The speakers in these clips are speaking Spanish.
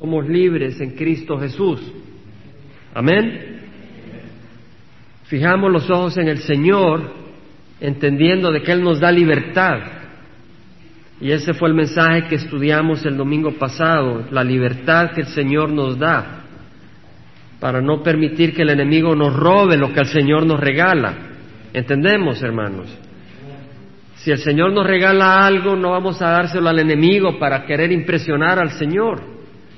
Somos libres en Cristo Jesús. Amén. Fijamos los ojos en el Señor, entendiendo de que Él nos da libertad. Y ese fue el mensaje que estudiamos el domingo pasado, la libertad que el Señor nos da para no permitir que el enemigo nos robe lo que el Señor nos regala. ¿Entendemos, hermanos? Si el Señor nos regala algo, no vamos a dárselo al enemigo para querer impresionar al Señor.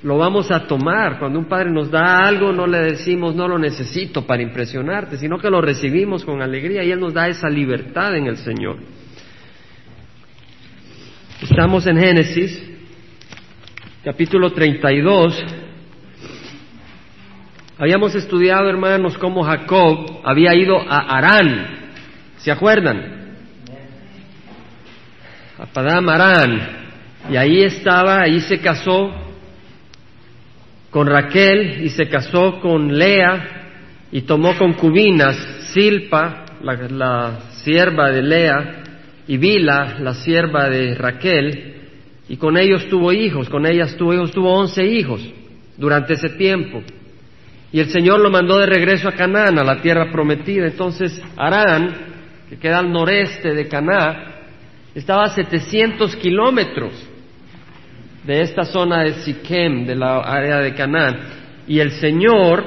Lo vamos a tomar. Cuando un padre nos da algo, no le decimos no lo necesito para impresionarte, sino que lo recibimos con alegría y Él nos da esa libertad en el Señor. Estamos en Génesis, capítulo 32. Habíamos estudiado, hermanos, cómo Jacob había ido a Arán. ¿Se acuerdan? A Padam Arán. Y ahí estaba, ahí se casó con Raquel y se casó con Lea y tomó concubinas Silpa, la, sierva de Lea, y Bila, la sierva de Raquel, y con ellos tuvo hijos, con ellas tuvo hijos, tuvo once hijos durante ese tiempo. Y el Señor lo mandó de regreso a Canaán, a la tierra prometida. Entonces Arán, que queda al noreste de Canaán, estaba a 700 kilómetros de esta zona de Siquem, de la área de Canaán. Y el Señor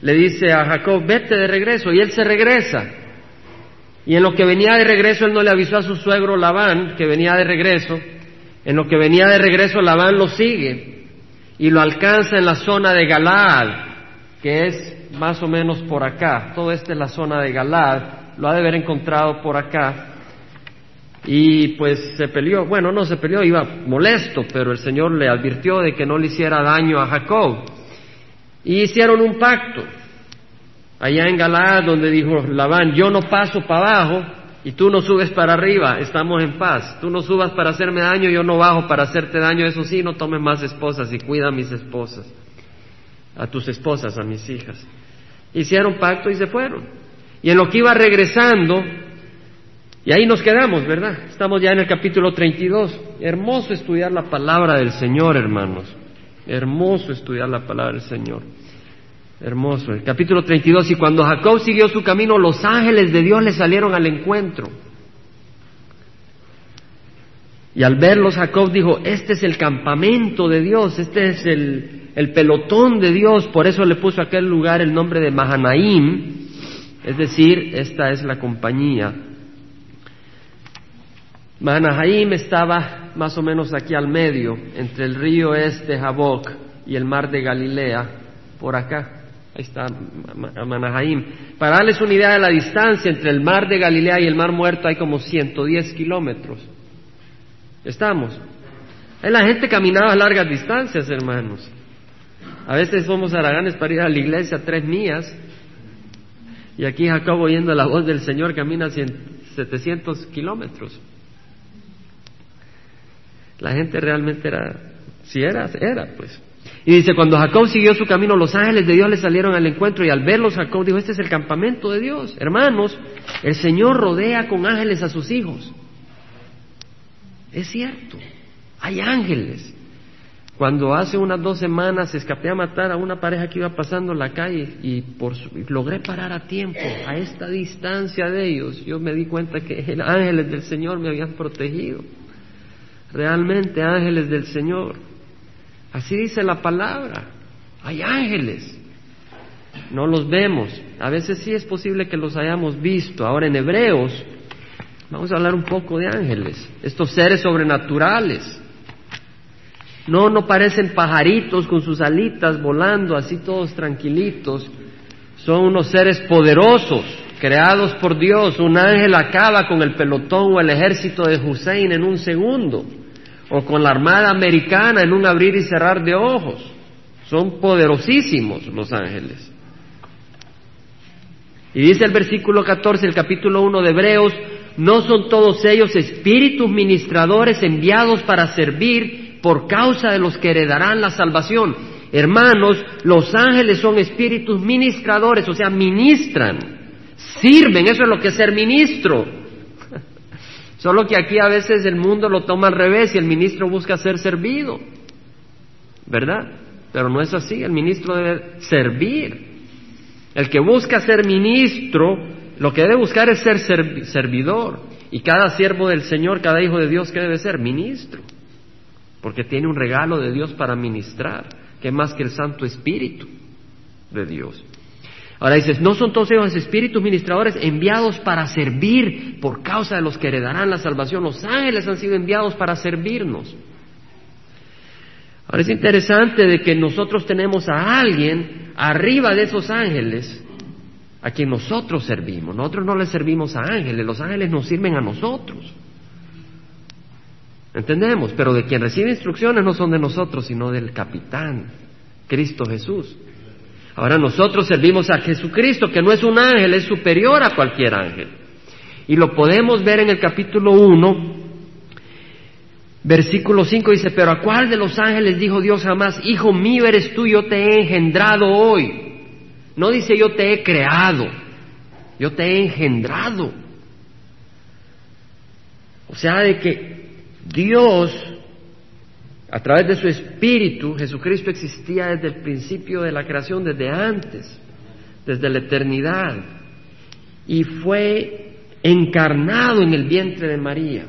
le dice a Jacob, vete de regreso, y él se regresa. Y en lo que venía de regreso, él no le avisó a su suegro Labán que venía de regreso. En lo que venía de regreso, Labán lo sigue y lo alcanza en la zona de Galaad, que es más o menos por acá. Todo esto es la zona de Galaad. Lo ha de haber encontrado por acá. Y pues se peleó, bueno, no se peleó, iba molesto, pero el Señor le advirtió de que no le hiciera daño a Jacob. Y hicieron un pacto allá en Galaad donde dijo Labán, yo no paso para abajo y tú no subes para arriba, estamos en paz. Tú no subas para hacerme daño, yo no bajo para hacerte daño, eso sí, no tomes más esposas y cuida a mis esposas, a tus esposas, a mis hijas. Hicieron pacto y se fueron. Y en lo que iba regresando, y ahí nos quedamos, ¿verdad? Estamos ya en el capítulo 32. Hermoso estudiar la palabra del Señor, hermanos. Hermoso estudiar la palabra del Señor. Hermoso. El capítulo 32. Y cuando Jacob siguió su camino, los ángeles de Dios le salieron al encuentro. Y al verlos, Jacob dijo, este es el campamento de Dios, este es el, el pelotón de Dios. Por eso le puso a aquel lugar el nombre de Mahanaim. Es decir, esta es la compañía Mahanaim estaba más o menos aquí al medio, entre el río este Jaboc y el mar de Galilea, por acá. Ahí está Mahanaim. Para darles una idea de la distancia entre el mar de Galilea y el mar muerto hay como 110 kilómetros. ¿Estamos? La gente caminaba a largas distancias, hermanos. A veces somos araganes para ir a la iglesia tres millas. Y aquí Jacob oyendo la voz del Señor camina 700 kilómetros. La gente realmente era, si era, era pues. Y dice, cuando Jacob siguió su camino, los ángeles de Dios le salieron al encuentro y al verlos Jacob dijo, este es el campamento de Dios. Hermanos, el Señor rodea con ángeles a sus hijos. Es cierto, hay ángeles. Cuando hace unas dos semanas escapé a matar a una pareja que iba pasando la calle y por logré parar a tiempo, a esta distancia de ellos, yo me di cuenta que ángeles del Señor me habían protegido realmente ángeles del Señor. Así dice la palabra. Hay ángeles. No los vemos. A veces sí es posible que los hayamos visto. Ahora en Hebreos vamos a hablar un poco de ángeles. Estos seres sobrenaturales. No, no parecen pajaritos con sus alitas volando así todos tranquilitos. Son unos seres poderosos, creados por Dios. Un ángel acaba con el pelotón o el ejército de Hussein en un segundo o con la Armada Americana en un abrir y cerrar de ojos. Son poderosísimos los ángeles. Y dice el versículo 14, el capítulo 1 de Hebreos, no son todos ellos espíritus ministradores enviados para servir por causa de los que heredarán la salvación. Hermanos, los ángeles son espíritus ministradores, o sea, ministran, sirven, eso es lo que es ser ministro. Solo que aquí a veces el mundo lo toma al revés y el ministro busca ser servido. ¿Verdad? pero no es así, el ministro debe servir. El que busca ser ministro, lo que debe buscar es ser servidor. Y cada siervo del Señor, cada hijo de Dios, ¿qué debe ser? Ministro. Porque tiene un regalo de Dios para ministrar, que es más que el Santo Espíritu de Dios. Ahora dices, ¿no son todos ellos espíritus ministradores enviados para servir por causa de los que heredarán la salvación? Los ángeles han sido enviados para servirnos. Ahora es interesante de que nosotros tenemos a alguien arriba de esos ángeles a quien nosotros servimos. Nosotros no le servimos a ángeles, los ángeles nos sirven a nosotros. ¿Entendemos? Pero de quien recibe instrucciones no son de nosotros, sino del capitán, Cristo Jesús. Ahora nosotros servimos a Jesucristo, que no es un ángel, es superior a cualquier ángel. Y lo podemos ver en el capítulo 1, Versículo 5 dice, pero a cuál de los ángeles dijo Dios jamás, Hijo mío eres tú, yo te he engendrado hoy. No dice yo te he creado, yo te he engendrado. O sea, de que Dios, a través de su Espíritu, Jesucristo existía desde el principio de la creación, desde antes, desde la eternidad, y fue encarnado en el vientre de María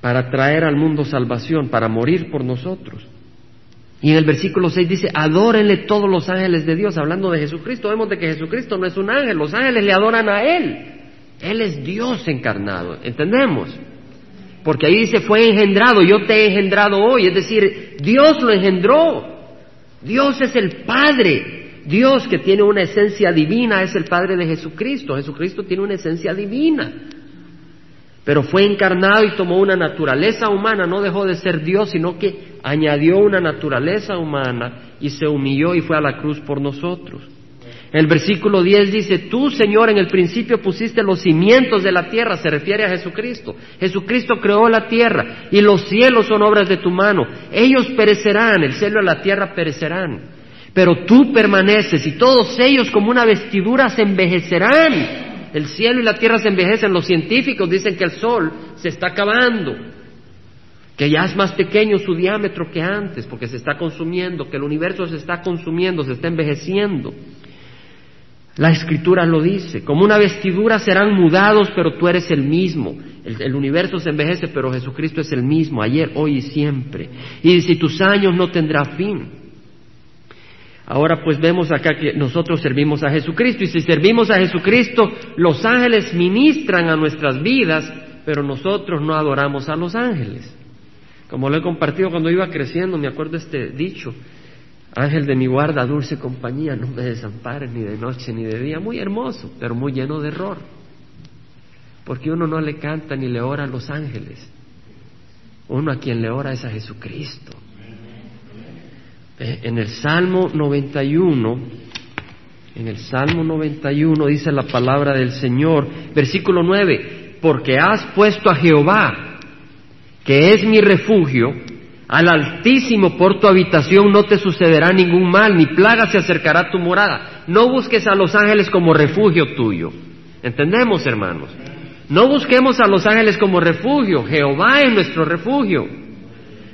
para traer al mundo salvación, para morir por nosotros. Y en el versículo 6 dice, adórenle todos los ángeles de Dios, hablando de Jesucristo. Vemos de que Jesucristo no es un ángel, los ángeles le adoran a Él. Él es Dios encarnado, ¿entendemos? Porque ahí dice, fue engendrado, yo te he engendrado hoy, es decir, Dios lo engendró. Dios es el Padre. Dios que tiene una esencia divina es el Padre de Jesucristo. Jesucristo tiene una esencia divina pero fue encarnado y tomó una naturaleza humana, no dejó de ser Dios, sino que añadió una naturaleza humana y se humilló y fue a la cruz por nosotros. El versículo 10 dice, tú Señor en el principio pusiste los cimientos de la tierra, se refiere a Jesucristo. Jesucristo creó la tierra y los cielos son obras de tu mano. Ellos perecerán, el cielo y la tierra perecerán, pero tú permaneces y todos ellos como una vestidura se envejecerán el cielo y la tierra se envejecen. Los científicos dicen que el Sol se está acabando, que ya es más pequeño su diámetro que antes, porque se está consumiendo, que el universo se está consumiendo, se está envejeciendo. La escritura lo dice, como una vestidura serán mudados, pero tú eres el mismo. El, el, universo se envejece, pero Jesucristo es el mismo, ayer, hoy y siempre. Y si tus años no tendrá fin. Ahora pues vemos acá que nosotros servimos a Jesucristo y si servimos a Jesucristo, los ángeles ministran a nuestras vidas, pero nosotros no adoramos a los ángeles. Como lo he compartido cuando iba creciendo, me acuerdo este dicho, ángel de mi guarda, dulce compañía, no me desampares ni de noche ni de día, muy hermoso, pero muy lleno de error. Porque uno no le canta ni le ora a los ángeles, uno a quien le ora es a Jesucristo. Eh, en el Salmo 91, en el Salmo 91 dice la palabra del Señor, versículo 9, porque has puesto a Jehová, que es mi refugio, al Altísimo por tu habitación no te sucederá ningún mal, ni plaga se acercará a tu morada. No busques a los ángeles como refugio tuyo. ¿Entendemos, hermanos? No busquemos a los ángeles como refugio. Jehová es nuestro refugio.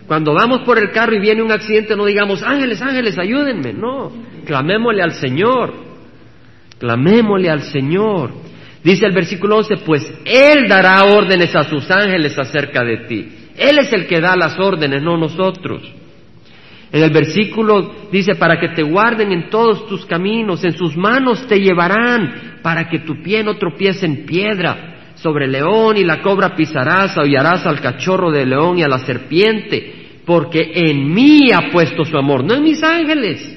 Cuando vamos por el carro y viene un accidente, no digamos, ángeles, ángeles, ayúdenme. No, clamémosle al Señor. Clamémosle al Señor. Dice el versículo 11, pues Él dará órdenes a sus ángeles acerca de ti. Él es el que da las órdenes, no nosotros. En el versículo dice, para que te guarden en todos tus caminos, en sus manos te llevarán, para que tu pie no tropiece en piedra sobre el león y la cobra pisarás, aullarás al cachorro del león y a la serpiente, porque en mí ha puesto su amor, no en mis ángeles,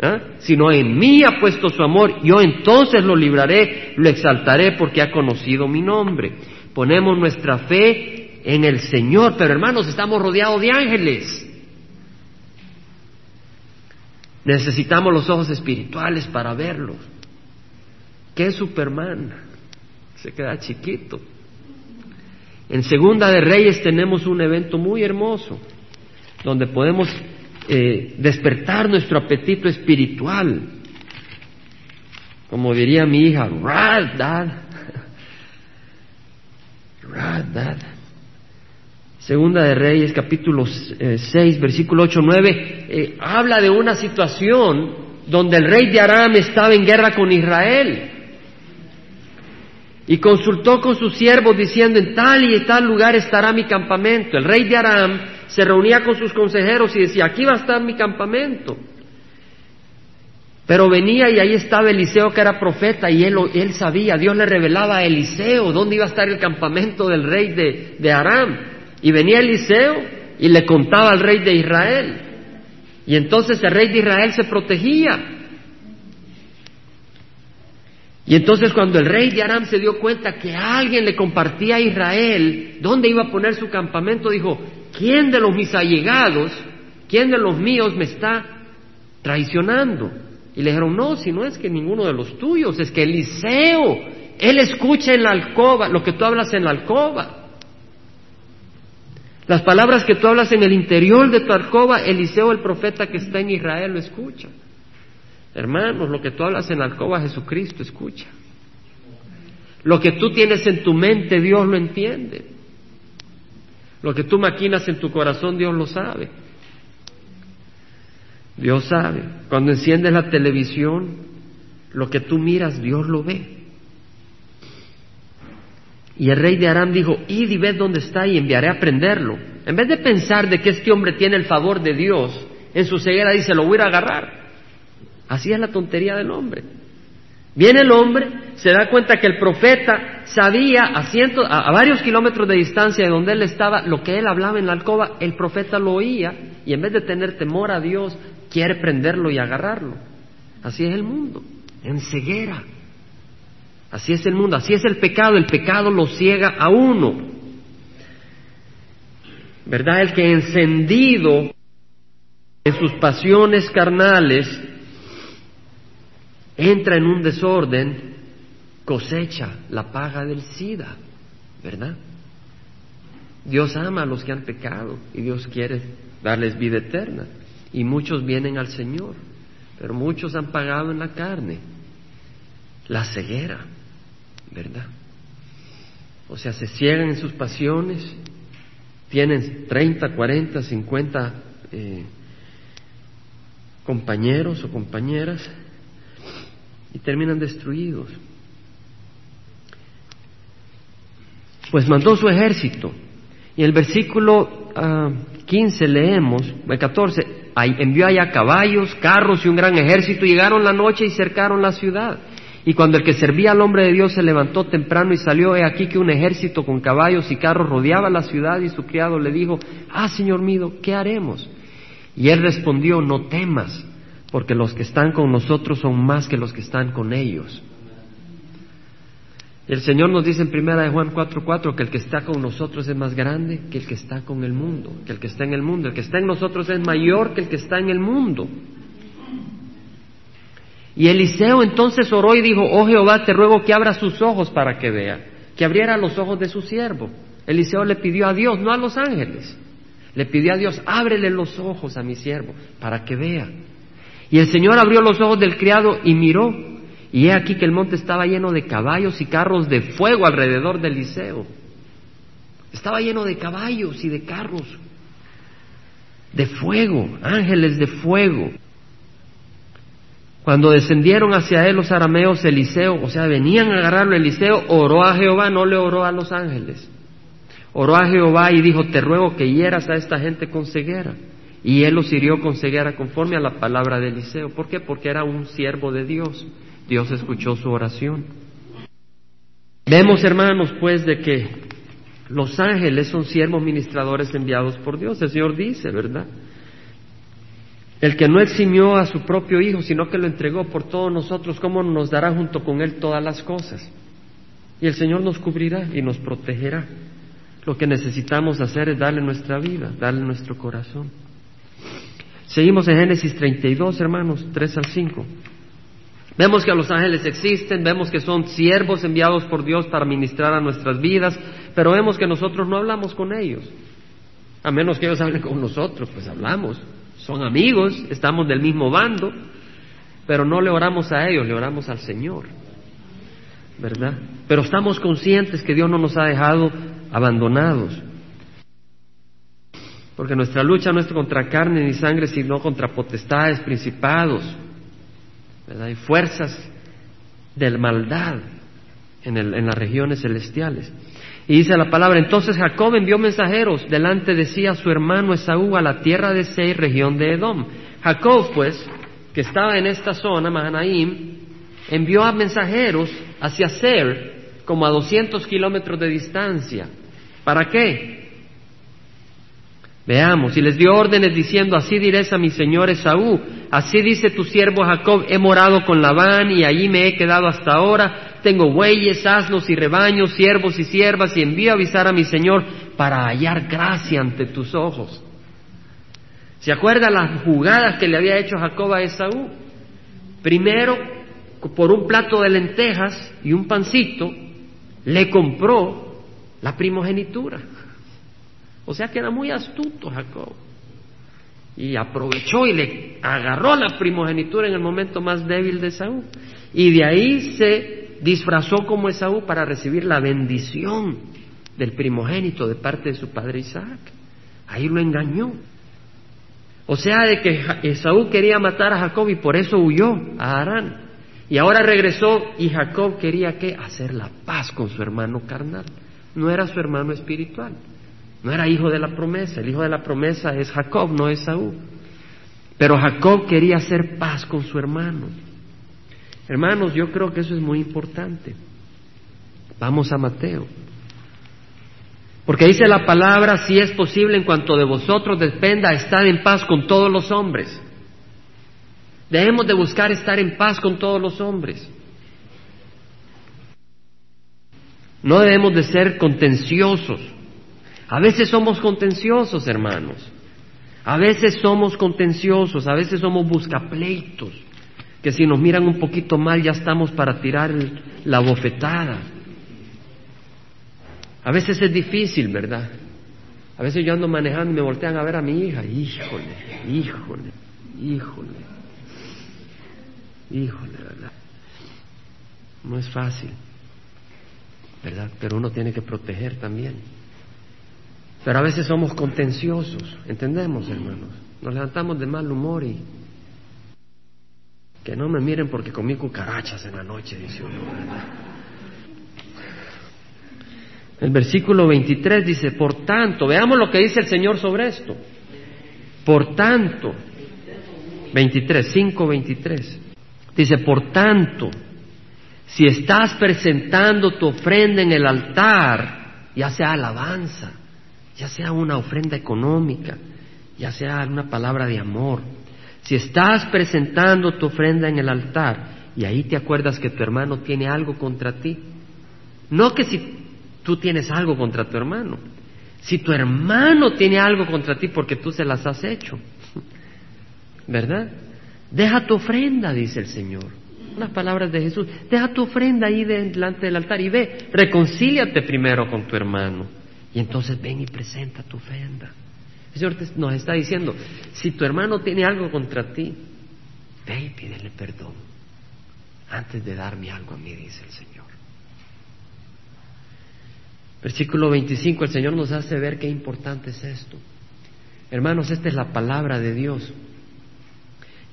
¿eh? sino en mí ha puesto su amor, yo entonces lo libraré, lo exaltaré porque ha conocido mi nombre. Ponemos nuestra fe en el Señor, pero hermanos, estamos rodeados de ángeles. Necesitamos los ojos espirituales para verlos. ¿Qué es Superman? se queda chiquito. En Segunda de Reyes tenemos un evento muy hermoso, donde podemos eh, despertar nuestro apetito espiritual. Como diría mi hija, Rad, Dad. Rad, Dad. Segunda de Reyes, capítulo 6, versículo 8, 9, habla de una situación donde el rey de Aram estaba en guerra con Israel. Y consultó con sus siervos diciendo, en tal y en tal lugar estará mi campamento. El rey de Aram se reunía con sus consejeros y decía, aquí va a estar mi campamento. Pero venía y ahí estaba Eliseo que era profeta y él, él sabía, Dios le revelaba a Eliseo dónde iba a estar el campamento del rey de, de Aram. Y venía Eliseo y le contaba al rey de Israel. Y entonces el rey de Israel se protegía. Y entonces cuando el rey de Aram se dio cuenta que alguien le compartía a Israel dónde iba a poner su campamento, dijo, ¿quién de los mis allegados, quién de los míos me está traicionando? Y le dijeron, no, si no es que ninguno de los tuyos, es que Eliseo, él escucha en la alcoba lo que tú hablas en la alcoba. Las palabras que tú hablas en el interior de tu alcoba, Eliseo, el profeta que está en Israel, lo escucha. Hermanos, lo que tú hablas en la alcoba, Jesucristo escucha. Lo que tú tienes en tu mente, Dios lo entiende. Lo que tú maquinas en tu corazón, Dios lo sabe. Dios sabe. Cuando enciendes la televisión, lo que tú miras, Dios lo ve. Y el rey de Aram dijo, id y ved dónde está y enviaré a prenderlo. En vez de pensar de que este hombre tiene el favor de Dios, en su ceguera dice, lo voy a agarrar. Así es la tontería del hombre. Viene el hombre, se da cuenta que el profeta sabía a, a, varios kilómetros de distancia de donde él estaba lo que él hablaba en la alcoba, el profeta lo oía y en vez de tener temor a Dios, quiere prenderlo y agarrarlo. Así es el mundo, en ceguera. Así es el mundo, así es el pecado, el pecado lo ciega a uno. ¿Verdad? El que encendido en sus pasiones carnales entra en un desorden, cosecha la paga del SIDA, ¿verdad? Dios ama a los que han pecado y Dios quiere darles vida eterna. Y muchos vienen al Señor, pero muchos han pagado en la carne la ceguera. ¿Verdad? O sea, se ciegan en sus pasiones, tienen 30, 40, 50 compañeros o compañeras y terminan destruidos. Pues mandó su ejército. Y en el versículo 15 ah, leemos, el 14, envió allá caballos, carros y un gran ejército, llegaron la noche y cercaron la ciudad. Y cuando el que servía al hombre de Dios se levantó temprano y salió, he aquí que un ejército con caballos y carros rodeaba la ciudad y su criado le dijo, ah, Señor mío, ¿qué haremos? Y él respondió, no temas, porque los que están con nosotros son más que los que están con ellos. El Señor nos dice en primera de Juan 4:4 que el que está con nosotros es más grande que el que está con el mundo, que el que está en el mundo, el que está en nosotros es mayor que el que está en el mundo. Y Eliseo entonces oró y dijo, oh Jehová, te ruego que abra sus ojos para que vea, que abriera los ojos de su siervo. Eliseo le pidió a Dios, no a los ángeles. Le pidió a Dios, ábrele los ojos a mi siervo para que vea. Y el Señor abrió los ojos del criado y miró. Y he aquí que el monte estaba lleno de caballos y carros de fuego alrededor de Eliseo. Estaba lleno de caballos y de carros de fuego, ángeles de fuego. Cuando descendieron hacia él los arameos, Eliseo, o sea, venían a agarrarlo, Eliseo oró a Jehová, no le oró a los ángeles. Oró a Jehová y dijo, te ruego que hieras a esta gente con ceguera. Y él los hirió con ceguera conforme a la palabra de Eliseo. ¿Por qué? Porque era un siervo de Dios. Dios escuchó su oración. Vemos, hermanos, pues, de que los ángeles son siervos ministradores enviados por Dios. El Señor dice, ¿verdad? El que no eximió a su propio Hijo, sino que lo entregó por todos nosotros, ¿cómo nos dará junto con Él todas las cosas? Y el Señor nos cubrirá y nos protegerá. Lo que necesitamos hacer es darle nuestra vida, darle nuestro corazón. Seguimos en Génesis 32, hermanos, 3 al 5. Vemos que los ángeles existen, vemos que son siervos enviados por Dios para ministrar a nuestras vidas, pero vemos que nosotros no hablamos con ellos. A menos que ellos hablen con nosotros, pues hablamos son amigos, estamos del mismo bando, pero no le oramos a ellos, le oramos al Señor, ¿verdad? Pero estamos conscientes que Dios no nos ha dejado abandonados. Porque nuestra lucha no es contra carne ni sangre, sino contra potestades, principados, ¿verdad? y fuerzas de maldad en, en las regiones celestiales. Y dice la palabra, entonces Jacob envió mensajeros delante de sí a su hermano Esaú a la tierra de Seir, región de Edom. Jacob, pues, que estaba en esta zona, Mahanaim, envió a mensajeros hacia Seir, como a 200 kilómetros de distancia. ¿Para qué? Veamos, y les dio órdenes diciendo, así dirás a mi señor Esaú, así dice tu siervo Jacob, he morado con Labán y allí me he quedado hasta ahora, tengo bueyes, asnos y rebaños, siervos y siervas, y envío a avisar a mi señor para hallar gracia ante tus ojos. ¿Se acuerda las jugadas que le había hecho Jacob a Esaú? Primero, por un plato de lentejas y un pancito, le compró la primogenitura. O sea que era muy astuto Jacob. Y aprovechó y le agarró la primogenitura en el momento más débil de Esaú. Y de ahí se disfrazó como Esaú para recibir la bendición del primogénito de parte de su padre Isaac. Ahí lo engañó. O sea, de que Esaú quería matar a Jacob y por eso huyó a Harán. Y ahora regresó y Jacob quería que hacer la paz con su hermano carnal. No era su hermano espiritual. No era hijo de la promesa, el hijo de la promesa es Jacob, no Esaú. Pero Jacob quería hacer paz con su hermano. Hermanos, yo creo que eso es muy importante. Vamos a Mateo. Porque dice la palabra, si es posible en cuanto de vosotros dependa, estar en paz con todos los hombres. Debemos de buscar estar en paz con todos los hombres. No debemos de ser contenciosos. A veces somos contenciosos, hermanos. A veces somos contenciosos, a veces somos buscapleitos, que si nos miran un poquito mal ya estamos para tirar la bofetada. A veces es difícil, ¿verdad? A veces yo ando manejando y me voltean a ver a mi hija, híjole, híjole, híjole, híjole, ¿verdad? No es fácil, ¿verdad? Pero uno tiene que proteger también. Pero a veces somos contenciosos, ¿entendemos, hermanos? Nos levantamos de mal humor y que no me miren porque comí cucarachas en la noche, dice uno. El versículo 23 dice, por tanto, veamos lo que dice el Señor sobre esto. Por tanto, 23, 5, 23. Dice, por tanto, si estás presentando tu ofrenda en el altar, ya sea alabanza, ya sea una ofrenda económica, ya sea una palabra de amor, si estás presentando tu ofrenda en el altar y ahí te acuerdas que tu hermano tiene algo contra ti, no que si tú tienes algo contra tu hermano, si tu hermano tiene algo contra ti porque tú se las has hecho, ¿verdad? Deja tu ofrenda, dice el Señor. Unas palabras de Jesús. Deja tu ofrenda ahí delante del altar y ve, reconcíliate primero con tu hermano. Y entonces ven y presenta tu ofrenda. El Señor nos está diciendo, si tu hermano tiene algo contra ti, ve y pídele perdón antes de darme algo a mí, dice el Señor. Versículo 25, el Señor nos hace ver qué importante es esto. Hermanos, esta es la palabra de Dios.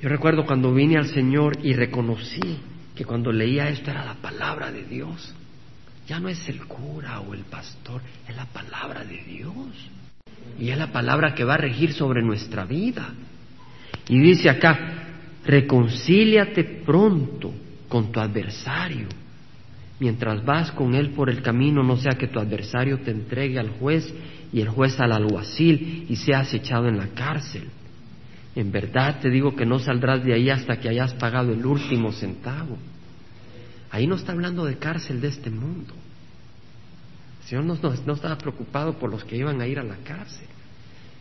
Yo recuerdo cuando vine al Señor y reconocí que cuando leía esto era la palabra de Dios. Ya no es el cura o el pastor, es la palabra de Dios. Y es la palabra que va a regir sobre nuestra vida. Y dice acá, reconcíliate pronto con tu adversario. Mientras vas con él por el camino, no sea que tu adversario te entregue al juez y el juez al alguacil y seas echado en la cárcel. En verdad te digo que no saldrás de ahí hasta que hayas pagado el último centavo. Ahí no está hablando de cárcel de este mundo. El Señor no, no, estaba preocupado por los que iban a ir a la cárcel.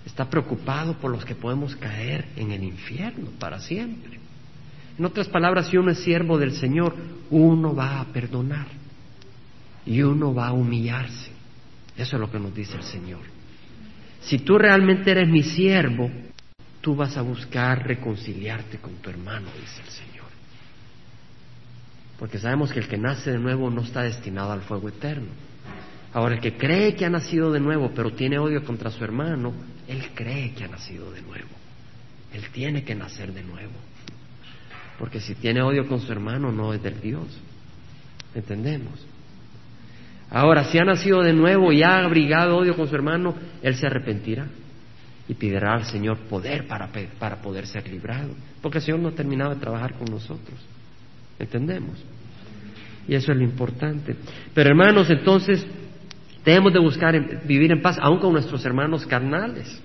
Está preocupado por los que podemos caer en el infierno para siempre. En otras palabras, si uno es siervo del Señor, uno va a perdonar y uno va a humillarse. Eso es lo que nos dice el Señor. Si tú realmente eres mi siervo, tú vas a buscar reconciliarte con tu hermano, dice el Señor. Porque sabemos que el que nace de nuevo no está destinado al fuego eterno. Ahora, el que cree que ha nacido de nuevo, pero tiene odio contra su hermano, él cree que ha nacido de nuevo. Él tiene que nacer de nuevo. Porque si tiene odio con su hermano, no es del Dios. ¿Entendemos? Ahora, si ha nacido de nuevo y ha abrigado odio con su hermano, él se arrepentirá y pedirá al Señor poder para, para poder ser librado. Porque el Señor no ha terminado de trabajar con nosotros. ¿Entendemos? Y eso es lo importante. Pero hermanos, entonces Debemos de buscar vivir en paz, aún con nuestros hermanos carnales.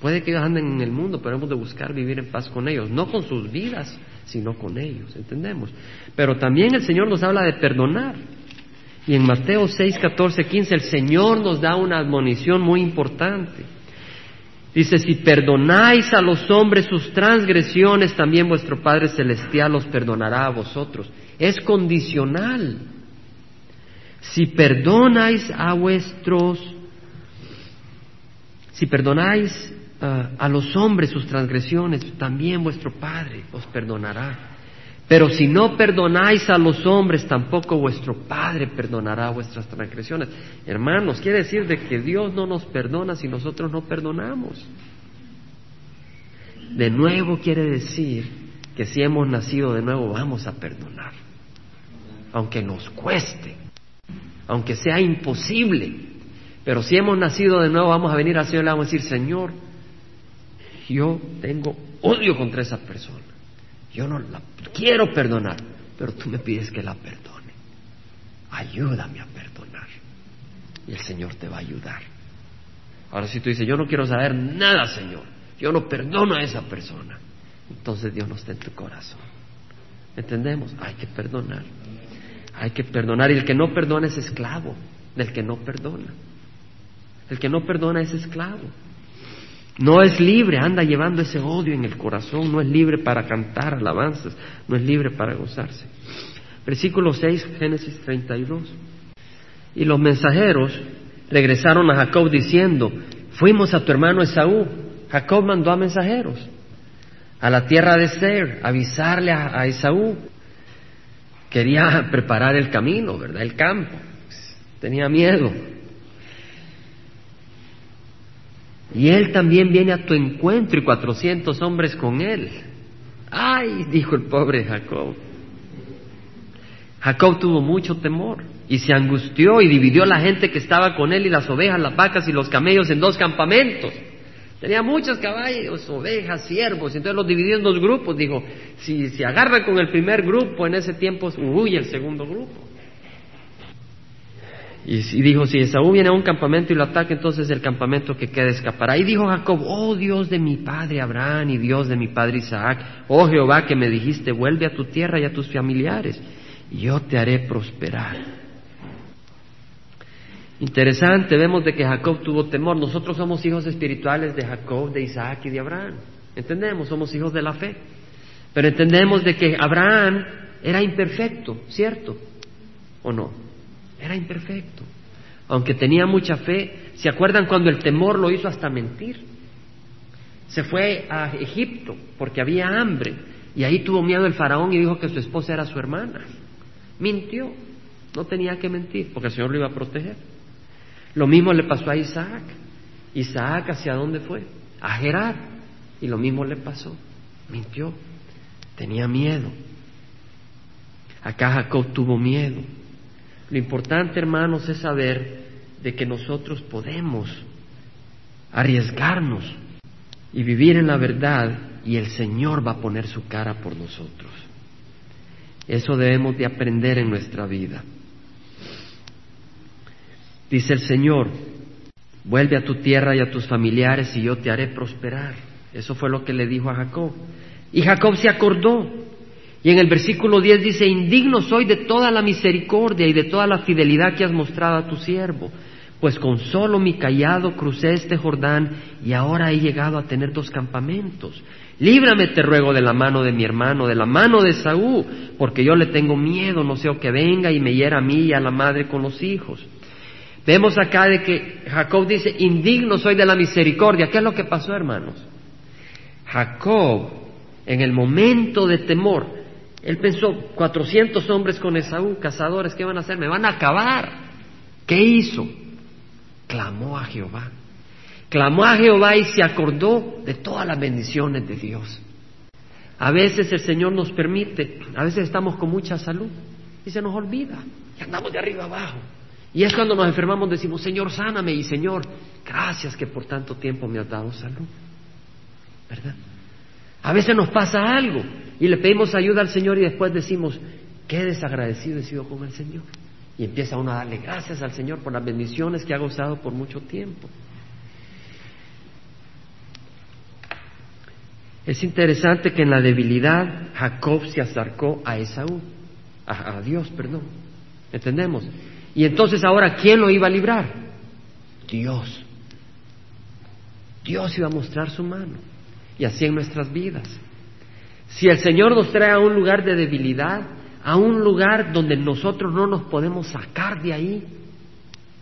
Puede que ellos anden en el mundo, pero hemos de buscar vivir en paz con ellos, no con sus vidas, sino con ellos, ¿entendemos? Pero también el Señor nos habla de perdonar. Y en Mateo 6, 14, 15 el Señor nos da una admonición muy importante. Dice, si perdonáis a los hombres sus transgresiones, también vuestro Padre Celestial los perdonará a vosotros. Es condicional. Si perdonáis a vuestros, si perdonáis ah, a los hombres sus transgresiones, también vuestro Padre os perdonará. Pero si no perdonáis a los hombres, tampoco vuestro Padre perdonará vuestras transgresiones. Hermanos, quiere decir de que Dios no nos perdona si nosotros no perdonamos. De nuevo quiere decir que si hemos nacido de nuevo vamos a perdonar, aunque nos cueste aunque sea imposible. Pero si hemos nacido de nuevo, vamos a venir al Señor y le vamos a decir, Señor, yo tengo odio contra esa persona. Yo no la quiero perdonar, pero tú me pides que la perdone. Ayúdame a perdonar. Y el Señor te va a ayudar. Ahora si tú dices, yo no quiero saber nada, Señor, yo no perdono a esa persona, entonces Dios no está en tu corazón. ¿Entendemos? Hay que perdonar. Hay que perdonar y el que no perdona es esclavo del que no perdona. El que no perdona es esclavo. No es libre, anda llevando ese odio en el corazón, no es libre para cantar alabanzas, no es libre para gozarse. Versículo 6, Génesis 32. Y los mensajeros regresaron a Jacob diciendo, fuimos a tu hermano Esaú. Jacob mandó a mensajeros a la tierra de Ser, avisarle a, a Esaú quería preparar el camino, ¿verdad? El campo. Tenía miedo. Y él también viene a tu encuentro y cuatrocientos hombres con él. Ay, dijo el pobre Jacob. Jacob tuvo mucho temor y se angustió y dividió la gente que estaba con él y las ovejas, las vacas y los camellos en dos campamentos. Tenía muchos caballos, ovejas, siervos, entonces los dividió en dos grupos. Dijo, si se agarra con el primer grupo, en ese tiempo huye el segundo grupo. Y, dijo, si Esaú viene a un campamento y lo ataca, entonces el campamento que queda escapará. Y dijo Jacob, oh Dios de mi padre Abraham y Dios de mi padre Isaac, oh Jehová que me dijiste, vuelve a tu tierra y a tus familiares, y yo te haré prosperar. Interesante, vemos de que Jacob tuvo temor. Nosotros somos hijos espirituales de Jacob, de Isaac y de Abraham. Entendemos, somos hijos de la fe. Pero entendemos de que Abraham era imperfecto, ¿cierto? ¿O no? Era imperfecto. Aunque tenía mucha fe, ¿se acuerdan cuando el temor lo hizo hasta mentir? Se fue a Egipto porque había hambre y ahí tuvo miedo el faraón y dijo que su esposa era su hermana. Mintió, no tenía que mentir porque el Señor lo iba a proteger. Lo mismo le pasó a Isaac. Isaac hacia dónde fue? A Gerar. Y lo mismo le pasó. Mintió. Tenía miedo. Acá Jacob tuvo miedo. Lo importante, hermanos, es saber de que nosotros podemos arriesgarnos y vivir en la verdad y el Señor va a poner su cara por nosotros. Eso debemos de aprender en nuestra vida. Dice el Señor, vuelve a tu tierra y a tus familiares y yo te haré prosperar. Eso fue lo que le dijo a Jacob. Y Jacob se acordó. Y en el versículo 10 dice, indigno soy de toda la misericordia y de toda la fidelidad que has mostrado a tu siervo, pues con solo mi callado crucé este Jordán y ahora he llegado a tener dos campamentos. Líbrame, te ruego, de la mano de mi hermano, de la mano de Saúl, porque yo le tengo miedo, no sea que venga y me hiera a mí y a la madre con los hijos. Vemos acá de que Jacob dice, indigno soy de la misericordia. ¿Qué es lo que pasó, hermanos? Jacob, en el momento de temor, él pensó, 400 hombres con Esaú, cazadores, ¿qué van a hacer? Me van a acabar. ¿Qué hizo? Clamó a Jehová. Clamó a Jehová y se acordó de todas las bendiciones de Dios. A veces el Señor nos permite, a veces estamos con mucha salud y se nos olvida y andamos de arriba abajo. Y es cuando nos enfermamos decimos, Señor, sáname y Señor, gracias que por tanto tiempo me has dado salud. ¿Verdad? A veces nos pasa algo y le pedimos ayuda al Señor y después decimos, qué desagradecido he sido con el Señor. Y empieza uno a darle gracias al Señor por las bendiciones que ha gozado por mucho tiempo. Es interesante que en la debilidad Jacob se acercó a Esaú, a, Dios, perdón. ¿Entendemos? Y entonces ahora, ¿quién lo iba a librar? Dios. Dios iba a mostrar su mano. Y así en nuestras vidas. Si el Señor nos trae a un lugar de debilidad, a un lugar donde nosotros no nos podemos sacar de ahí,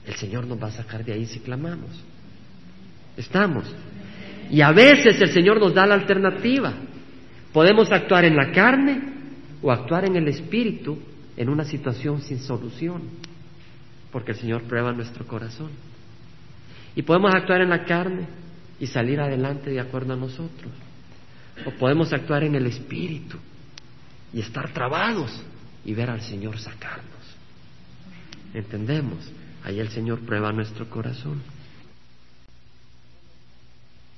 el Señor nos va a sacar de ahí si clamamos. Estamos. Y a veces el Señor nos da la alternativa. Podemos actuar en la carne o actuar en el espíritu en una situación sin solución, porque el Señor prueba nuestro corazón. Y podemos actuar en la carne y salir adelante de acuerdo a nosotros. O podemos actuar en el espíritu y estar trabados y ver al Señor sacarnos. ¿Entendemos? Ahí el Señor prueba nuestro corazón.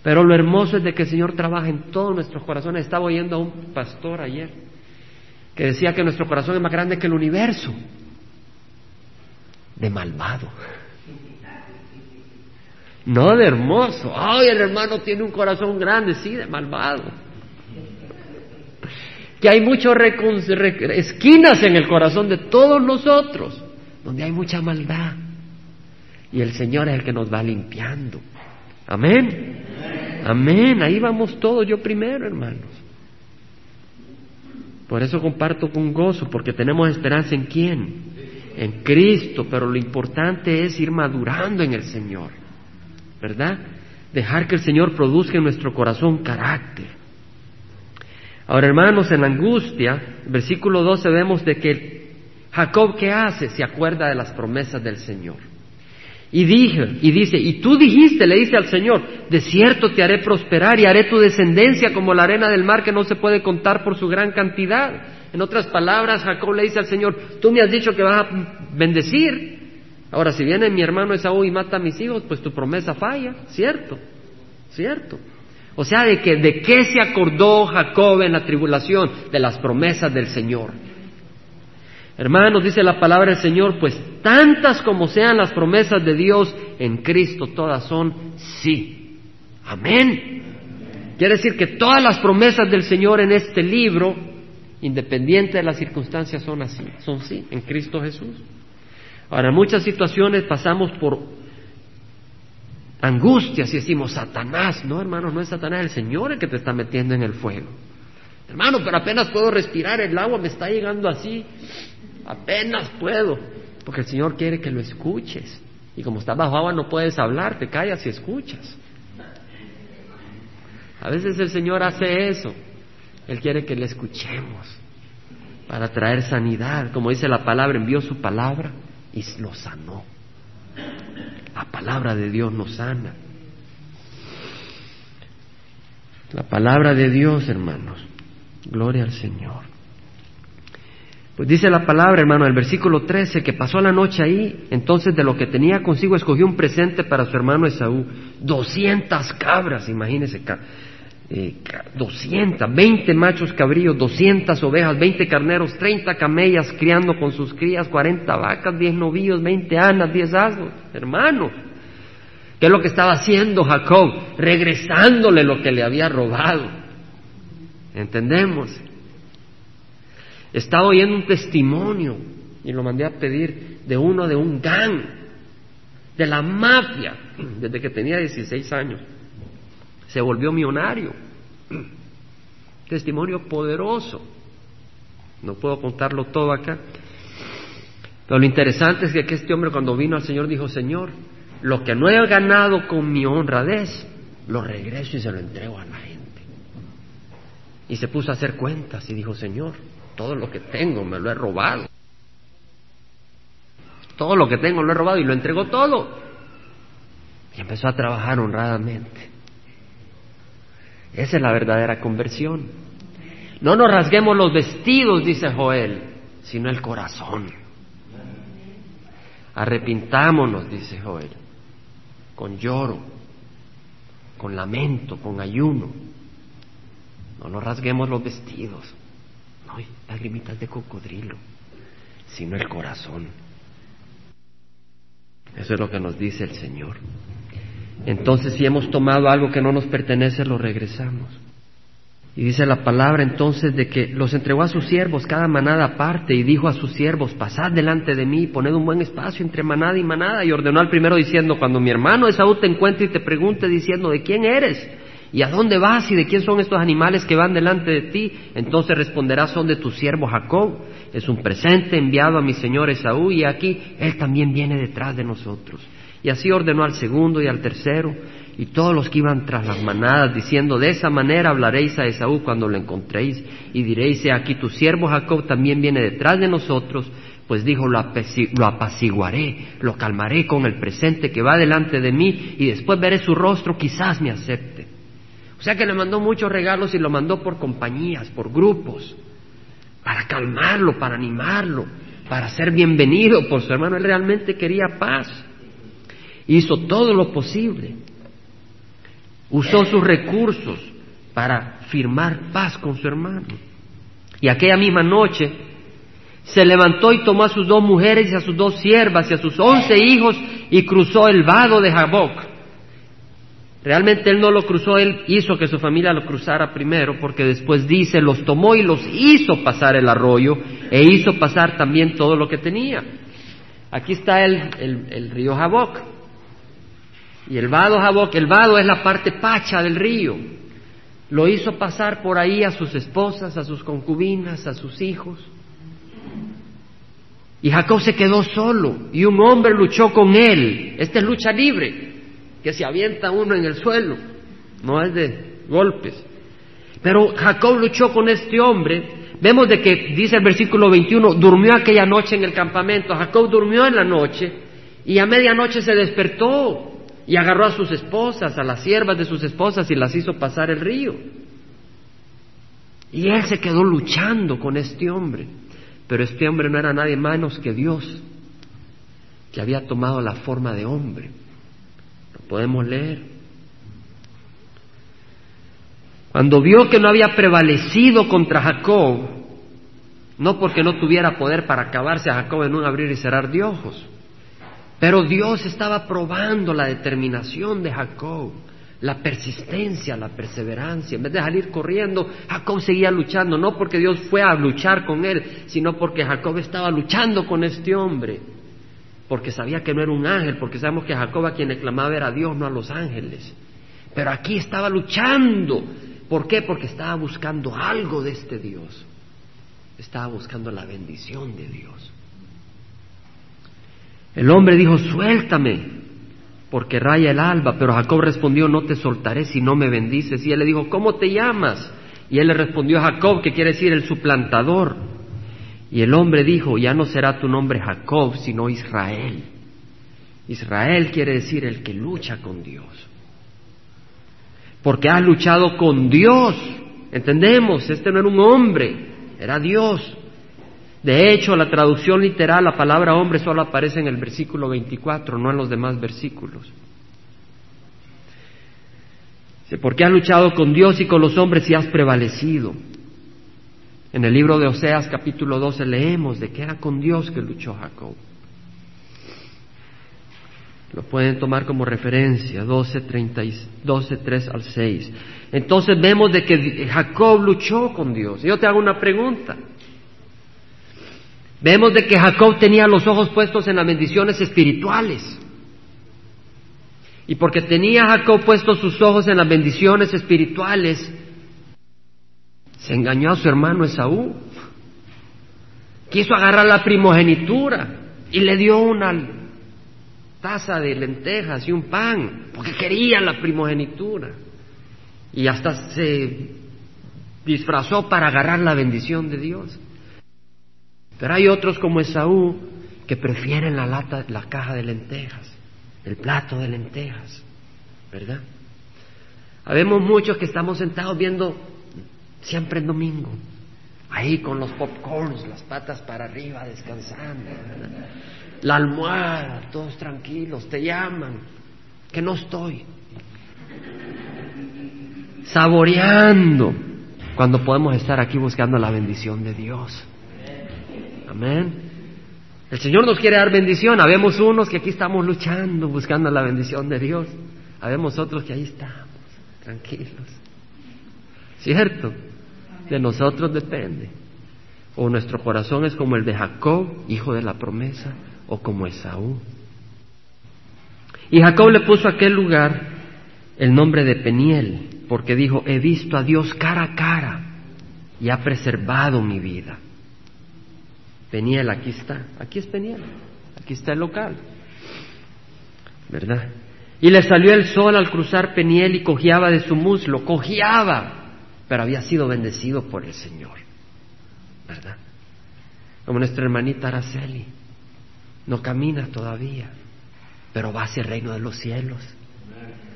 Pero lo hermoso es de que el Señor trabaja en todos nuestros corazones. Estaba oyendo a un pastor ayer que decía que nuestro corazón es más grande que el universo. De malvado. No de hermoso. Ay, el hermano tiene un corazón grande, sí, de malvado. Que hay muchas esquinas en el corazón de todos nosotros, donde hay mucha maldad. Y el Señor es el que nos va limpiando. Amén. Amén. Ahí vamos todos, yo primero, hermanos. Por eso comparto con gozo, porque tenemos esperanza en quién? En Cristo, pero lo importante es ir madurando en el Señor, ¿verdad? Dejar que el Señor produzca en nuestro corazón carácter. Ahora, hermanos, en la angustia, versículo 12 vemos de que Jacob, ¿qué hace? Se acuerda de las promesas del Señor. Y dije, y dice, y tú dijiste, le dice al Señor, de cierto te haré prosperar y haré tu descendencia como la arena del mar que no se puede contar por su gran cantidad. En otras palabras, Jacob le dice al Señor, tú me has dicho que vas a bendecir. Ahora, si viene mi hermano Esaú y mata a mis hijos, pues tu promesa falla, ¿cierto? ¿Cierto? O sea, de que de qué se acordó Jacob en la tribulación, de las promesas del Señor. Hermanos, dice la palabra del Señor, pues tantas como sean las promesas de Dios en Cristo, todas son sí. Amén. Quiere decir que todas las promesas del Señor en este libro, independiente de las circunstancias, son así, son sí, en Cristo Jesús. Ahora, en muchas situaciones pasamos por angustias y decimos, Satanás, no hermanos, no es Satanás, el Señor el que te está metiendo en el fuego. Hermano, pero apenas puedo respirar, el agua me está llegando así, apenas puedo, porque el Señor quiere que lo escuches. Y como estás bajo agua no puedes hablar, te callas y escuchas. A veces el Señor hace eso. Él quiere que le escuchemos para traer sanidad. Como dice la palabra, envió su palabra y lo sanó. La palabra de Dios nos sana. La palabra de Dios, hermanos. Gloria al Señor. Pues dice la palabra, hermano, el versículo 13, que pasó la noche ahí, entonces de lo que tenía consigo escogió un presente para su hermano Esaú, doscientas cabras, imagínese, eh, doscientas, veinte machos cabríos, doscientas ovejas, veinte carneros, treinta camellas criando con sus crías, cuarenta vacas, diez novillos, veinte anas, diez asnos, hermano. ¿Qué es lo que estaba haciendo Jacob? Regresándole lo que le había robado. ¿Entendemos? Estaba oyendo un testimonio y lo mandé a pedir de uno de un gang, de la mafia, desde que tenía 16 años. Se volvió millonario. Testimonio poderoso. No puedo contarlo todo acá. Pero lo interesante es que este hombre cuando vino al Señor dijo, Señor, lo que no he ganado con mi honradez, lo regreso y se lo entrego a la gente. Y se puso a hacer cuentas y dijo, Señor, todo lo que tengo me lo he robado. todo lo que tengo lo he robado y lo entregó todo. Y empezó a trabajar honradamente. Esa es la verdadera conversión. No nos rasguemos los vestidos, dice Joel, sino el corazón. Arrepintámonos, dice Joel, con lloro, con lamento, con ayuno. No nos rasguemos los vestidos, no lagrimitas de cocodrilo, sino el corazón. Eso es lo que nos dice el Señor. Entonces, si hemos tomado algo que no nos pertenece, lo regresamos. Y dice la palabra entonces de que los entregó a sus siervos cada manada aparte y dijo a sus siervos, pasad delante de mí, poned un buen espacio entre manada y manada. Y ordenó al primero diciendo, cuando mi hermano Esaú te encuentre y te pregunte diciendo, ¿de quién eres? ¿Y a dónde vas? ¿Y de quién son estos animales que van delante de ti? Entonces responderás, son de tu siervo Jacob. Es un presente enviado a mi señor Esaú y aquí él también viene detrás de nosotros. Y así ordenó al segundo y al tercero y todos los que iban tras las manadas, diciendo, de esa manera hablaréis a Esaú cuando lo encontréis, y diréis, aquí tu siervo Jacob también viene detrás de nosotros, pues dijo, lo, apaciguaré, lo calmaré con el presente que va delante de mí, y después veré su rostro, quizás me acepte. O sea que le mandó muchos regalos y lo mandó por compañías, por grupos, para calmarlo, para animarlo, para ser bienvenido por su hermano. Él realmente quería paz. Hizo todo lo posible usó sus recursos para firmar paz con su hermano. Y aquella misma noche se levantó y tomó a sus dos mujeres y a sus dos siervas y a sus once hijos y cruzó el vado de Jaboc. Realmente él no lo cruzó, él hizo que su familia lo cruzara primero, porque después dice, los tomó y los hizo pasar el arroyo e hizo pasar también todo lo que tenía. Aquí está el, el río Jaboc. Y el vado Jaboc, el vado es la parte pacha del río. Lo hizo pasar por ahí a sus esposas, a sus concubinas, a sus hijos. Y Jacob se quedó solo y un hombre luchó con él. Esta es lucha libre, que se avienta uno en el suelo, no es de golpes. Pero Jacob luchó con este hombre. Vemos de que, dice el versículo 21, durmió aquella noche en el campamento. Jacob durmió en la noche y a medianoche se despertó y agarró a sus esposas, a las siervas de sus esposas y las hizo pasar el río. Y él se quedó luchando con este hombre, pero este hombre no era nadie menos que Dios, que había tomado la forma de hombre. Lo podemos leer. Cuando vio que no había prevalecido contra Jacob, no porque no tuviera poder para acabarse a Jacob en un abrir y cerrar de ojos, pero Dios estaba probando la determinación de Jacob, la persistencia, la perseverancia. En vez de salir corriendo, Jacob seguía luchando, no porque Dios fue a luchar con él, sino porque Jacob estaba luchando con este hombre, porque sabía que no era un ángel, porque sabemos que Jacob a quien le clamaba era a Dios, no a los ángeles. Pero aquí estaba luchando. ¿Por qué? Porque estaba buscando algo de este Dios. Estaba buscando la bendición de Dios. El hombre dijo, suéltame, porque raya el alba. Pero Jacob respondió, no te soltaré si no me bendices. Y él le dijo, ¿cómo te llamas? Y él le respondió, Jacob, que quiere decir el suplantador. Y el hombre dijo, ya no será tu nombre Jacob, sino Israel. Israel quiere decir el que lucha con Dios. Porque has luchado con Dios. Entendemos, este no era un hombre, era Dios. De hecho, la traducción literal, la palabra hombre solo aparece en el versículo 24, no en los demás versículos. Porque has luchado con Dios y con los hombres y has prevalecido. En el libro de Oseas capítulo 12 leemos de que era con Dios que luchó Jacob. Lo pueden tomar como referencia, 12, 12, 3 al 6. Entonces vemos de que Jacob luchó con Dios. Yo te hago una pregunta. Vemos de que Jacob tenía los ojos puestos en las bendiciones espirituales. Y porque tenía Jacob puestos sus ojos en las bendiciones espirituales, se engañó a su hermano Esaú. Quiso agarrar la primogenitura y le dio una taza de lentejas y un pan, porque quería la primogenitura. Y hasta se disfrazó para agarrar la bendición de Dios. Pero hay otros como Esaú que prefieren la lata, la caja de lentejas, el plato de lentejas, ¿verdad? Habemos muchos que estamos sentados viendo siempre el domingo, ahí con los popcorns, las patas para arriba, descansando, la almohada, todos tranquilos, te llaman, que no estoy, saboreando, cuando podemos estar aquí buscando la bendición de Dios. Amén. El Señor nos quiere dar bendición. Habemos unos que aquí estamos luchando, buscando la bendición de Dios. Habemos otros que ahí estamos, tranquilos. ¿Cierto? De nosotros depende. O nuestro corazón es como el de Jacob, hijo de la promesa, o como Esaú. Y Jacob le puso a aquel lugar el nombre de Peniel, porque dijo, he visto a Dios cara a cara y ha preservado mi vida. Peniel, aquí está, aquí es Peniel, aquí está el local, ¿verdad? Y le salió el sol al cruzar Peniel y cojeaba de su muslo, cojeaba, pero había sido bendecido por el Señor, ¿verdad? Como nuestra hermanita Araceli, no camina todavía, pero va hacia el reino de los cielos.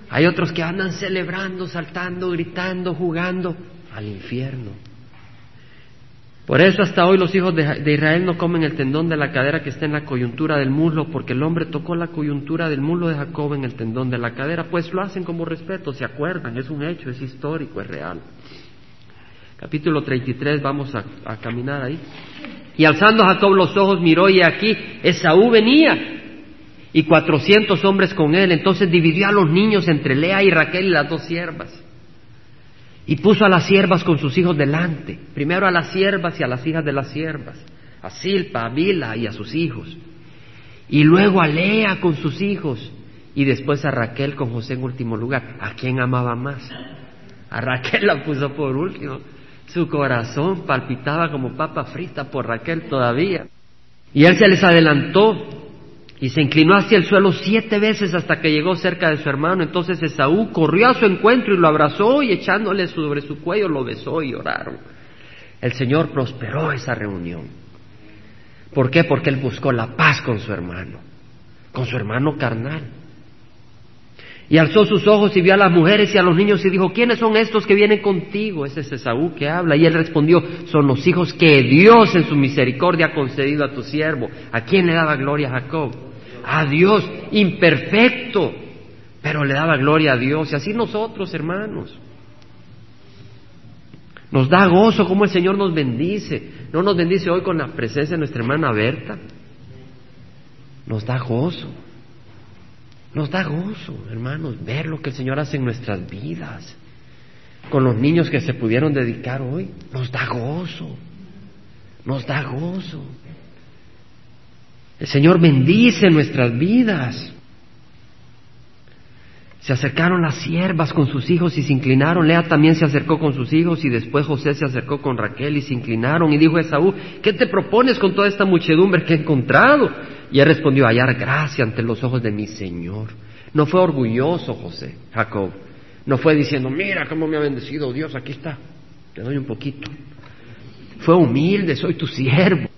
Hay otros que andan celebrando, saltando, gritando, jugando al infierno. Por eso hasta hoy los hijos de, Israel no comen el tendón de la cadera que está en la coyuntura del muslo, porque el hombre tocó la coyuntura del muslo de Jacob en el tendón de la cadera, pues lo hacen como respeto, se acuerdan, es un hecho, es histórico, es real. Capítulo 33, vamos a, a caminar ahí. Y alzando Jacob los ojos miró y aquí Esaú venía y cuatrocientos hombres con él. Entonces dividió a los niños entre Lea y Raquel y las dos siervas. Y puso a las siervas con sus hijos delante, primero a las siervas y a las hijas de las siervas, a Silpa, a Bila y a sus hijos, y luego a Lea con sus hijos, y después a Raquel con José en último lugar. ¿A quién amaba más? A Raquel la puso por último. Su corazón palpitaba como papa frita por Raquel todavía. Y él se les adelantó y se inclinó hacia el suelo siete veces hasta que llegó cerca de su hermano. Entonces Esaú corrió a su encuentro y lo abrazó y echándole sobre su cuello lo besó y oraron. El Señor prosperó esa reunión. ¿Por qué? Porque él buscó la paz con su hermano, con su hermano carnal. Y alzó sus ojos y vio a las mujeres y a los niños y dijo, ¿quiénes son estos que vienen contigo? Ese es Esaú que habla. Y él respondió, son los hijos que Dios en su misericordia ha concedido a tu siervo. ¿A quién le daba gloria a Jacob? A Dios, imperfecto, pero le daba gloria a Dios. Y así nosotros, hermanos. Nos da gozo como el Señor nos bendice. No nos bendice hoy con la presencia de nuestra hermana Berta. Nos da gozo. Nos da gozo, hermanos, ver lo que el Señor hace en nuestras vidas. Con los niños que se pudieron dedicar hoy. Nos da gozo. Nos da gozo. El Señor bendice nuestras vidas. Se acercaron las siervas con sus hijos y se inclinaron. Lea también se acercó con sus hijos y después José se acercó con Raquel y se inclinaron y dijo a Esaú, ¿qué te propones con toda esta muchedumbre que he encontrado? Y él respondió, hallar gracia ante los ojos de mi Señor. No fue orgulloso José, Jacob. No fue diciendo, mira cómo me ha bendecido Dios, aquí está, te doy un poquito. Fue humilde, soy tu siervo.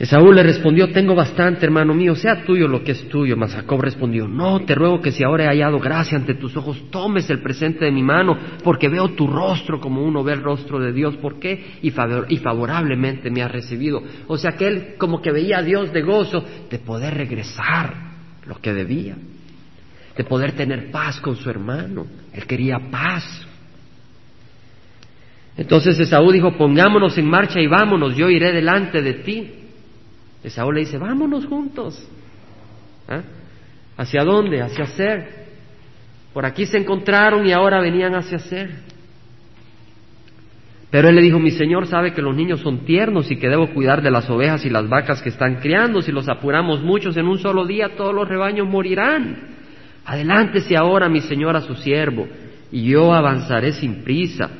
Esaú le respondió, tengo bastante, hermano mío, sea tuyo lo que es tuyo. Mas Jacob respondió, no, te ruego que si ahora he hallado gracia ante tus ojos, tomes el presente de mi mano, porque veo tu rostro como uno ve el rostro de Dios. ¿Por qué? Y, favorablemente me ha recibido. O sea que él como que veía a Dios de gozo de poder regresar lo que debía, de poder tener paz con su hermano. Él quería paz. Entonces Esaú dijo, pongámonos en marcha y vámonos, yo iré delante de ti. Esaú le dice, vámonos juntos. ¿Ah? ¿Hacia dónde? Hacia Ser. Por aquí se encontraron y ahora venían hacia Ser. Pero él le dijo, mi señor sabe que los niños son tiernos y que debo cuidar de las ovejas y las vacas que están criando. Si los apuramos muchos en un solo día, todos los rebaños morirán. Adelántese ahora, mi señor, a su siervo, y yo avanzaré sin prisa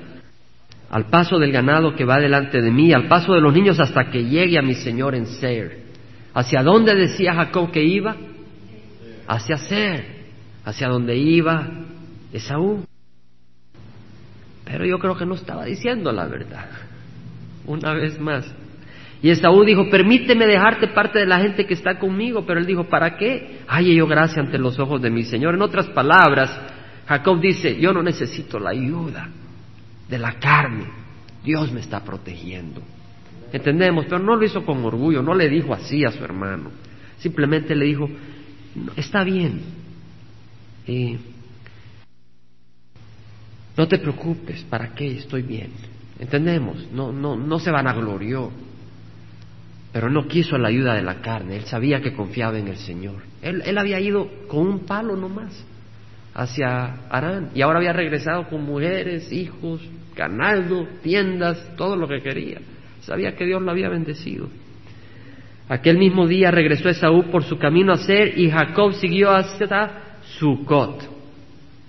al paso del ganado que va delante de mí, al paso de los niños hasta que llegue a mi Señor en Ser. ¿Hacia dónde decía Jacob que iba? Hacia Ser, hacia donde iba Esaú. Pero yo creo que no estaba diciendo la verdad, una vez más. Y Esaú dijo, permíteme dejarte parte de la gente que está conmigo, pero él dijo, ¿para qué? Hay yo gracia ante los ojos de mi Señor. En otras palabras, Jacob dice, yo no necesito la ayuda de la carne, Dios me está protegiendo. Entendemos, pero no lo hizo con orgullo, no le dijo así a su hermano, simplemente le dijo, está bien, no te preocupes, ¿para qué? Estoy bien. Entendemos, no, no, no se vanaglorió, pero no quiso la ayuda de la carne, él sabía que confiaba en el Señor. Él, él había ido con un palo nomás hacia Arán. Y ahora había regresado con mujeres, hijos, ganado, tiendas, todo lo que quería. Sabía que Dios lo había bendecido. Aquel mismo día regresó Esaú por su camino a Ser y Jacob siguió hasta Sucot.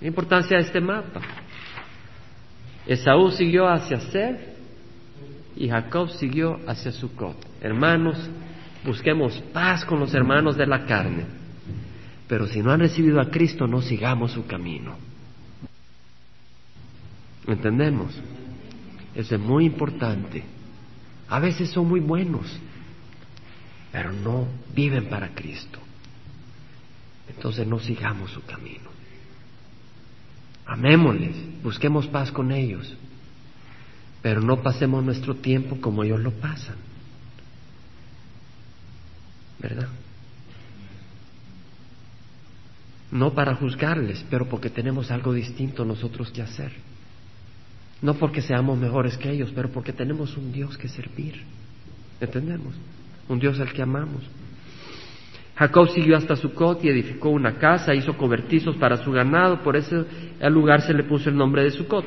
La importancia de este mapa. Esaú siguió hacia Ser y Jacob siguió hacia Sucot. Hermanos, busquemos paz con los hermanos de la carne. Pero si no han recibido a Cristo, no sigamos su camino. ¿Entendemos? Eso es muy importante. A veces son muy buenos, pero no viven para Cristo. Entonces no sigamos su camino. Amémosles, busquemos paz con ellos, pero no pasemos nuestro tiempo como ellos lo pasan. ¿Verdad? No para juzgarles, pero porque tenemos algo distinto nosotros que hacer. No porque seamos mejores que ellos, pero porque tenemos un Dios que servir. ¿Entendemos? Un Dios al que amamos. Jacob siguió hasta Sucot y edificó una casa, hizo cobertizos para su ganado, por ese lugar se le puso el nombre de Sucot.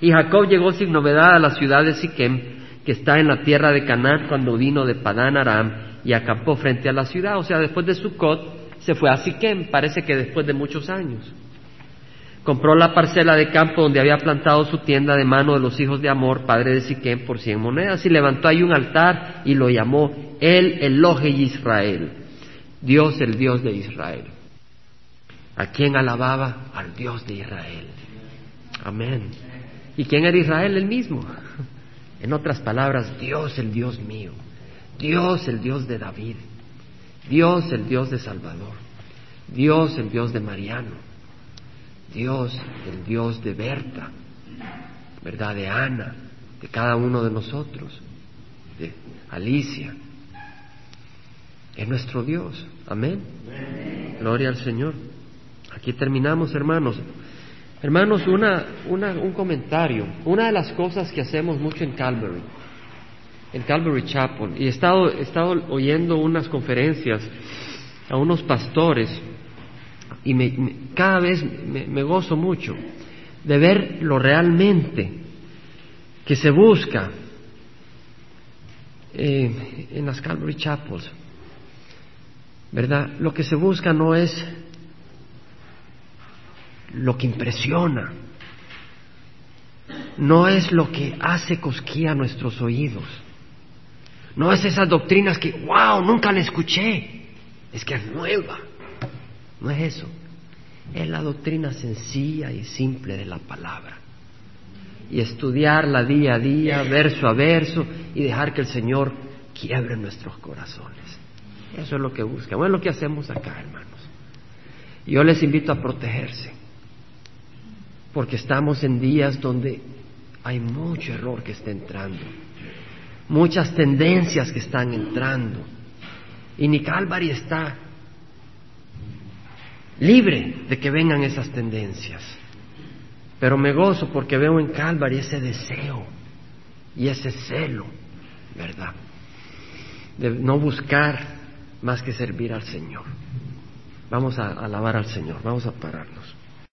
Y Jacob llegó sin novedad a la ciudad de Siquem, que está en la tierra de Canaán, cuando vino de Padán Aram y acampó frente a la ciudad. O sea, después de Sucot se fue a Siquem, parece que después de muchos años. Compró la parcela de campo donde había plantado su tienda de mano de los hijos de Amor, padre de Siquem, por cien monedas, y levantó ahí un altar y lo llamó El Eloje Israel, Dios el Dios de Israel. ¿A quién alababa? Al Dios de Israel. Amén. ¿Y quién era Israel? El mismo. En otras palabras, Dios el Dios mío, Dios el Dios de David, Dios el Dios de Salvador, Dios el Dios de Mariano. Dios, el Dios de Berta, ¿verdad? De Ana, de cada uno de nosotros, de Alicia. Es nuestro Dios. Amén. Gloria al Señor. Aquí terminamos, hermanos. Hermanos, una, un comentario. Una de las cosas que hacemos mucho en Calvary, en Calvary Chapel, y he estado, he estado oyendo unas conferencias a unos pastores y me, cada vez me, gozo mucho de ver lo realmente que se busca eh, en las Calvary Chapels. ¿Verdad? Lo que se busca no es lo que impresiona, no es lo que hace cosquilla a nuestros oídos, no es esas doctrinas que, wow, nunca la escuché, es que es nueva. No es eso. Es la doctrina sencilla y simple de la palabra. Y estudiarla día a día, verso a verso, y dejar que el Señor quiebre nuestros corazones. Eso es lo que busca. Bueno, es lo que hacemos acá, hermanos. Yo les invito a protegerse, porque estamos en días donde hay mucho error que está entrando, muchas tendencias que están entrando. Y ni Calvary está libre de que vengan esas tendencias. Pero me gozo porque veo en Calvary ese deseo y ese celo, ¿verdad? De no buscar más que servir al Señor. Vamos a alabar al Señor, vamos a pararnos.